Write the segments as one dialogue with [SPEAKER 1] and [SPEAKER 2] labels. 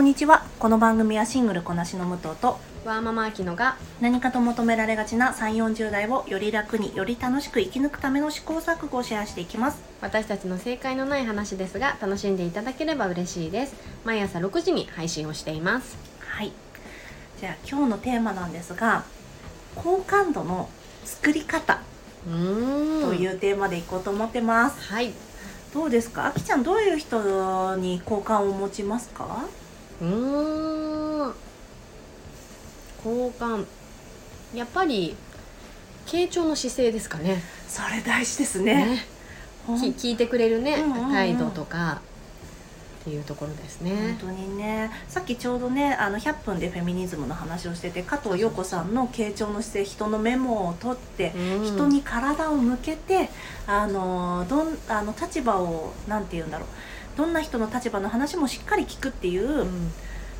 [SPEAKER 1] こんにちは。この番組はシングルこなしの武藤と
[SPEAKER 2] ワーママアキノが
[SPEAKER 1] 何かと求められがちな3 4 0代をより楽により楽しく生き抜くための試行錯誤をシェアしていきます。
[SPEAKER 2] 私たちの正解のない話ですが楽しんでいただければ嬉しいです。毎朝6時に配信をしています。
[SPEAKER 1] はい。じゃあ今日のテーマなんですが好感度の作り方というテーマでいこうと思ってます、
[SPEAKER 2] はい。
[SPEAKER 1] どうですか？あきちゃんどういう人に好感を持ちますか？
[SPEAKER 2] うーん。交換。やっぱり傾聴の姿勢ですかね。
[SPEAKER 1] それ大事ですね。
[SPEAKER 2] ね。聞いてくれるね、
[SPEAKER 1] うんうんうん。
[SPEAKER 2] 態度とか。っていうところですね。
[SPEAKER 1] 本当にね。さっきちょうどねあの100分でフェミニズムの話をしてて加藤陽子さんの傾聴の姿勢人のメモを取って、
[SPEAKER 2] うん。
[SPEAKER 1] 人に体を向けてあのどんあの立場をなんて言うんだろうどんな人の立場の話もしっかり聞くっていううん。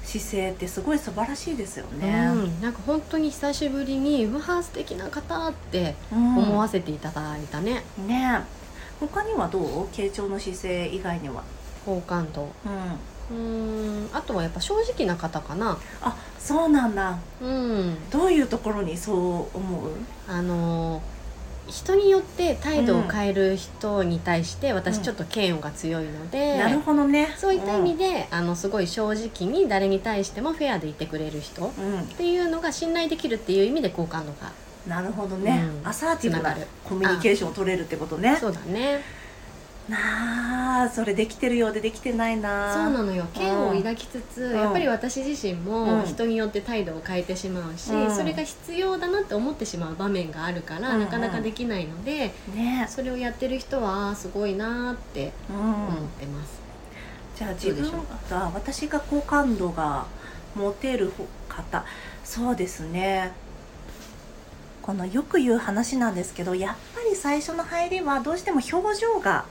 [SPEAKER 1] 姿勢ってすごい素晴らしいですよね。
[SPEAKER 2] うん。なんか本当に久しぶりにうわー素敵な方って
[SPEAKER 1] うん。
[SPEAKER 2] 思わせていただいたね、
[SPEAKER 1] ね。他にはどう？傾聴の姿勢以外には。
[SPEAKER 2] 好感度。
[SPEAKER 1] うん。
[SPEAKER 2] あとはやっぱ正直な方かな。
[SPEAKER 1] あそうなんだ。
[SPEAKER 2] うん。
[SPEAKER 1] どういうところにそう思う？
[SPEAKER 2] あのー人によって態度を変える人に対して私
[SPEAKER 1] うん
[SPEAKER 2] ちょっと嫌悪が強いので、
[SPEAKER 1] なるほどね。
[SPEAKER 2] そういった意味で、あのすごい正直に誰に対してもフェアでいてくれる人っ
[SPEAKER 1] うん、うん
[SPEAKER 2] ていうのが信頼できるっていう意味で好感度が
[SPEAKER 1] なるほどね、
[SPEAKER 2] うん。
[SPEAKER 1] アサーティブなコミュニケーションを取れるってことね。
[SPEAKER 2] そうだね
[SPEAKER 1] なあそれできてるようでできてないな。
[SPEAKER 2] そうなのよ。嫌悪を抱きつつ、
[SPEAKER 1] うん。
[SPEAKER 2] やっぱり私自身
[SPEAKER 1] うん。
[SPEAKER 2] も人によって態度を変えてしまうし、
[SPEAKER 1] うん。
[SPEAKER 2] それが必要だなって思ってしまう場面があるから、
[SPEAKER 1] うん
[SPEAKER 2] なかなかできないので
[SPEAKER 1] ね。
[SPEAKER 2] それをやってる人はすごいなーって
[SPEAKER 1] うん、
[SPEAKER 2] 思ってます。
[SPEAKER 1] じゃあ自分が私が好感度が持てる方。そうですね。このよく言う話なんですけどやっぱり最初の入りはどうしても表情が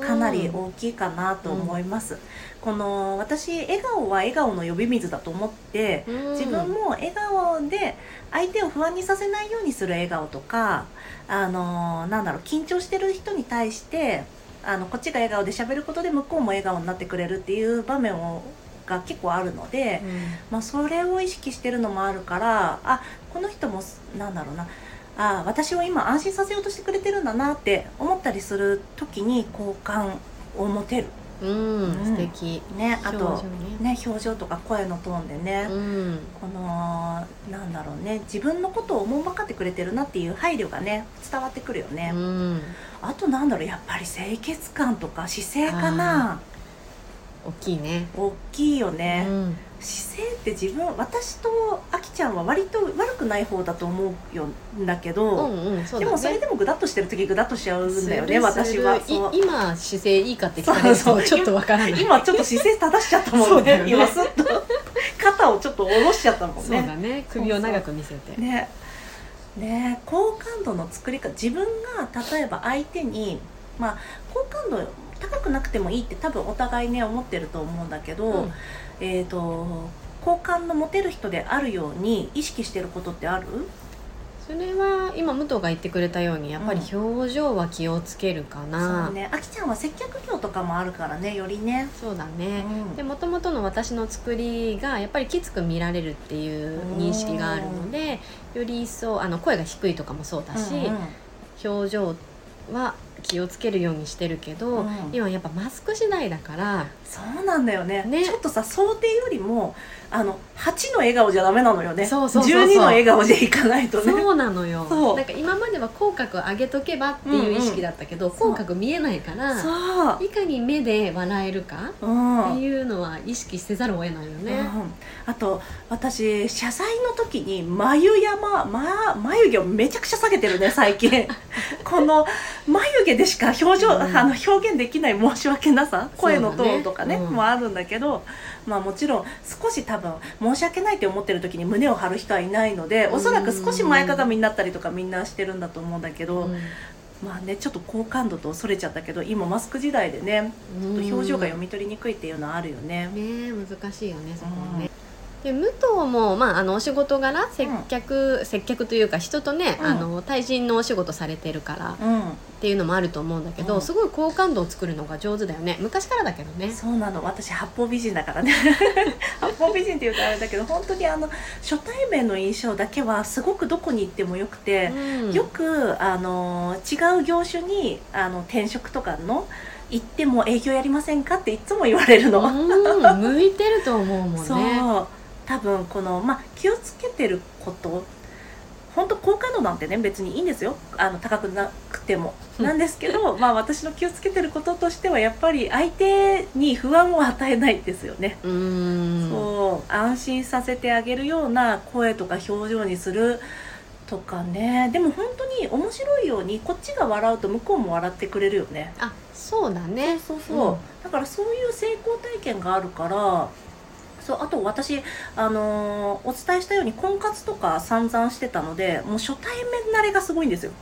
[SPEAKER 1] かなり大きいかなと思います、この私笑顔は笑顔の呼び水だと思って
[SPEAKER 2] うん。
[SPEAKER 1] 自分も笑顔で相手を不安にさせないようにする笑顔とかあのなんだろう緊張してる人に対してあのこっちが笑顔で喋ることで向こうも笑顔になってくれるっていう場面をが結構あるので、まあ、それを意識してるのもあるからあこの人もなんだろうなあ私を今安心させようとしてくれてるんだなって思ったりする時に好感を持てる。
[SPEAKER 2] うん、うん。
[SPEAKER 1] うん
[SPEAKER 2] 素敵。
[SPEAKER 1] ねあと
[SPEAKER 2] ね。
[SPEAKER 1] ね表情とか声のトーンでね、
[SPEAKER 2] うん。
[SPEAKER 1] このなんだろうね。自分のことを思い分かってくれてるなっていう配慮がね伝わってくるよね、
[SPEAKER 2] うん。
[SPEAKER 1] あとなんだろうやっぱり清潔感とか姿勢かな。
[SPEAKER 2] 大きいね。
[SPEAKER 1] 大きいよね、
[SPEAKER 2] うん
[SPEAKER 1] 姿勢って自分私とあきちゃんは割と悪くない方だと思うよんだけ
[SPEAKER 2] う
[SPEAKER 1] ど、
[SPEAKER 2] んうんそうだね。
[SPEAKER 1] でもそれでもグダッとしてる時グダッとしちゃうんだよね私は
[SPEAKER 2] 今姿勢いいかって聞かれるとちょっとわからない。
[SPEAKER 1] 今ちょっと姿勢正しちゃったもんね。
[SPEAKER 2] ね。
[SPEAKER 1] 今すっと肩をちょっと下ろしちゃったもん
[SPEAKER 2] そうだ
[SPEAKER 1] ね。
[SPEAKER 2] ね首を長く見せて。
[SPEAKER 1] ね。ね。好感度の作り方自分が例えば相手にまあ好感度高くなくてもいいって多分お互いね思ってると思うんだけど、
[SPEAKER 2] うん。
[SPEAKER 1] えっ、と好感の持てる人であるように意識してることってある？
[SPEAKER 2] それは今武藤が言ってくれたようにやっぱり表情は気をつけるかな、
[SPEAKER 1] そうね。あきちゃんは接客業とかもあるからねよりね、
[SPEAKER 2] そうだね、
[SPEAKER 1] うん。
[SPEAKER 2] でもともとの私の作りがやっぱりきつく見られるっていう認識があるのでより一層あの声が低いとかもそうだし、
[SPEAKER 1] うんうん。
[SPEAKER 2] 表情は気をつけるようにしてるけど、
[SPEAKER 1] うん。
[SPEAKER 2] 今やっぱマスク次第だから
[SPEAKER 1] そうなんだよね。
[SPEAKER 2] ね。
[SPEAKER 1] ちょっとさ想定よりもあの8の笑顔じゃダメなのよね。
[SPEAKER 2] そうそうそうそう。
[SPEAKER 1] 12の笑顔でいかないとね。
[SPEAKER 2] そうなのよ。なんか今までは口角上げとけばっていう意識だったけど、
[SPEAKER 1] んうん。
[SPEAKER 2] 口角見えないから
[SPEAKER 1] そう。
[SPEAKER 2] いかに目で笑えるか
[SPEAKER 1] うん。
[SPEAKER 2] っていうのは意識せざるを得ないよね、
[SPEAKER 1] うん。あと私謝罪の時に眉山、ま、眉毛をめちゃくちゃ下げてるね最近。この眉毛でしか表情、
[SPEAKER 2] うん。
[SPEAKER 1] あの表現できない申し訳なさ声のトーンとかね
[SPEAKER 2] そうん。
[SPEAKER 1] もあるんだけどまあもちろん少し多分申し訳ないって思ってる時に胸を張る人はいないのでおそらく少し前かがみになったりとかみんなしてるんだと思うんだけど、
[SPEAKER 2] うん。
[SPEAKER 1] まあねちょっと好感度とそれちゃったけど今マスク時代でねちょっと表情が読み取りにくいっていうのはあるよね。
[SPEAKER 2] ねえ難しいよねそこはね、で武藤も、まあ、あのお仕事柄接客、接客というか人とね、
[SPEAKER 1] うん。
[SPEAKER 2] あの対人のお仕事されてるから
[SPEAKER 1] うん。
[SPEAKER 2] っていうのもあると思うんだけど、
[SPEAKER 1] うん。
[SPEAKER 2] すごい好感度を作るのが上手だよね。昔からだけどね。
[SPEAKER 1] そうなの。私八方美人だからね。八方美人っていうとあれだけど本当にあの初対面の印象だけはすごくどこに行ってもよくて、
[SPEAKER 2] うん。
[SPEAKER 1] よくあの違う業種にあの転職とかの行っても営業やりませんかっていつも言われるの、
[SPEAKER 2] うん。向いてると思うもんね。
[SPEAKER 1] そう多分この、まあ、気をつけてること本当好感度なんてね別にいいんですよ。あの高くなくても。
[SPEAKER 2] うん。
[SPEAKER 1] なんですけど まあ私の気をつけてることとしてはやっぱり相手に不安を与えないですよね、
[SPEAKER 2] うーん。
[SPEAKER 1] そう安心させてあげるような声とか表情にするとかね。でも本当に面白いようにこっちが笑うと向こうも笑ってくれるよね。
[SPEAKER 2] あそうだね。
[SPEAKER 1] そうそうそう、
[SPEAKER 2] うん。
[SPEAKER 1] だからそういう成功体験があるからそうあと私、あのーお伝えしたように婚活とか散々してたのでもう初対面慣れがすごいんですよ。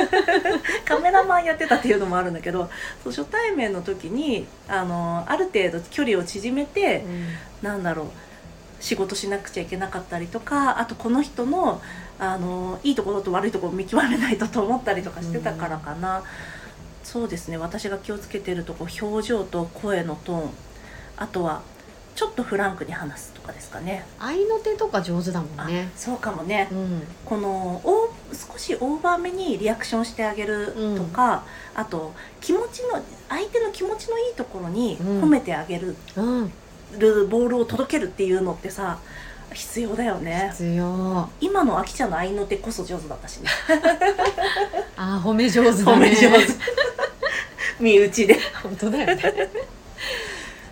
[SPEAKER 1] カメラマンやってたっていうのもあるんだけどそう初対面の時に、あのーある程度距離を縮めて、なんだろう仕事しなくちゃいけなかったりとかあとこの人のあのいいところと悪いところを見極めないとと思ったりとかしてたからかな、そうですね私が気をつけてるとこ表情と声のトーンあとはちょっとフランクに話すとかですかね。
[SPEAKER 2] 愛の手とか上手だもんね。
[SPEAKER 1] あそうかもね。
[SPEAKER 2] うん。
[SPEAKER 1] このお少しオーバーめにリアクションしてあげるとか、あと気持ちの相手の気持ちのいいところに
[SPEAKER 2] うん。
[SPEAKER 1] 褒めてあげる、
[SPEAKER 2] うん。
[SPEAKER 1] るボールを届けるっていうのってさ必要だよね。
[SPEAKER 2] 必要。
[SPEAKER 1] 今のあきちゃんの愛の手こそ上手だったしね。
[SPEAKER 2] あー褒め上手だ
[SPEAKER 1] 褒
[SPEAKER 2] ね
[SPEAKER 1] め上手。身内で。
[SPEAKER 2] 本当だよね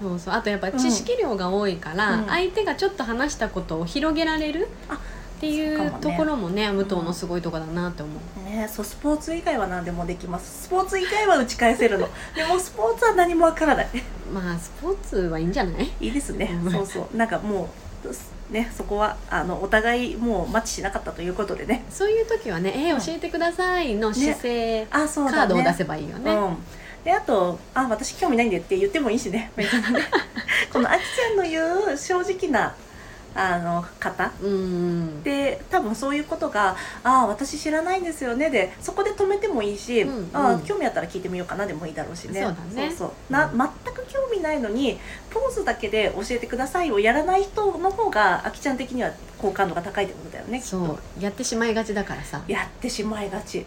[SPEAKER 2] そうそう。あとやっぱ知識量が多いから、
[SPEAKER 1] うん。
[SPEAKER 2] 相手がちょっと話したことを広げられる
[SPEAKER 1] あ
[SPEAKER 2] っていうところもね武藤のすごいとこだなって思う、
[SPEAKER 1] ねそうスポーツ以外は何でもできます。スポーツ以外は打ち返せるの。でもスポーツは何もわからない。
[SPEAKER 2] まあスポーツはいいんじゃない？
[SPEAKER 1] いいですね。
[SPEAKER 2] うん。
[SPEAKER 1] そうそう。なんかもうねそこはあのお互いもうマッチしなかったということでね。
[SPEAKER 2] そういう時はね「え
[SPEAKER 1] うん
[SPEAKER 2] ー教えてください」の姿勢、
[SPEAKER 1] あそうだね。
[SPEAKER 2] カードを出せばいいよね、
[SPEAKER 1] うん、であと「あ私興味ないんで」って言ってもいいしね。別にねこのあきちゃんの言う正直なあの方。
[SPEAKER 2] うん。
[SPEAKER 1] で多分そういうことが「ああ私知らないんですよね」でそこで止めてもいいし「
[SPEAKER 2] うん
[SPEAKER 1] ああ
[SPEAKER 2] うん。
[SPEAKER 1] 興味あったら聞いてみようかな」でもいいだろうしね。
[SPEAKER 2] そうだね。
[SPEAKER 1] そうそう。な全く興味ないのにポーズだけで教えてくださいをやらない人の方があきちゃん的には好感度が高いってことだよね
[SPEAKER 2] そう。やってしまいがちだからさ。
[SPEAKER 1] やってしまいがち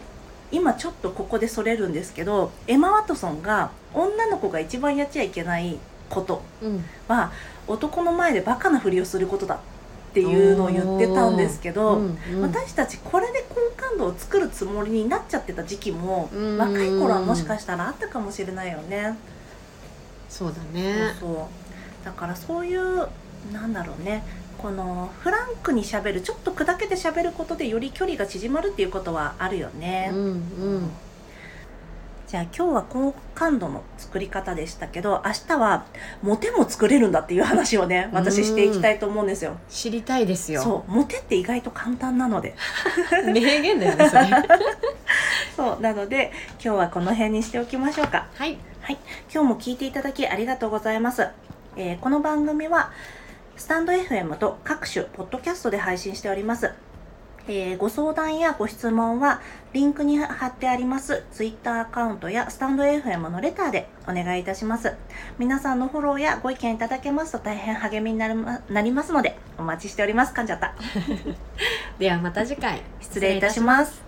[SPEAKER 1] 今ちょっとここでそれるんですけどエマ・ワトソンが女の子が一番やっちゃいけないこと
[SPEAKER 2] うん。
[SPEAKER 1] は男の前でバカなふりをすることだっていうのを言ってたんですけど、
[SPEAKER 2] うんうん
[SPEAKER 1] 私たちこれで好感度を作るつもりになっちゃってた時期も
[SPEAKER 2] うん。
[SPEAKER 1] 若い頃はもしかしたらあったかもしれないよね。
[SPEAKER 2] そうだね。
[SPEAKER 1] そう。だからそういうなんだろうねこのフランクにしゃべるちょっと砕けてしゃべることでより距離が縮まるっていうことはあるよね。
[SPEAKER 2] うんうん
[SPEAKER 1] じゃあ今日は好感度の作り方でしたけど明日はモテも作れるんだっていう話をね私していきたいと思うんですよ。
[SPEAKER 2] 知りたいですよ
[SPEAKER 1] そうモテって意外と簡単なので
[SPEAKER 2] 名言だよねそれ
[SPEAKER 1] そうなので今日はこの辺にしておきましょうか。
[SPEAKER 2] はい
[SPEAKER 1] 今日も聞いていただきありがとうございます。えーこの番組はスタンド FM と各種ポッドキャストで配信しております。えーご相談やご質問はリンクに貼ってあります Twitter アカウントやスタンド FM のレターでお願いいたします。皆さんのフォローやご意見いただけますと大変励みになるまなりますのでお待ちしております。噛んじゃった。
[SPEAKER 2] ではまた次回
[SPEAKER 1] 失礼いたします。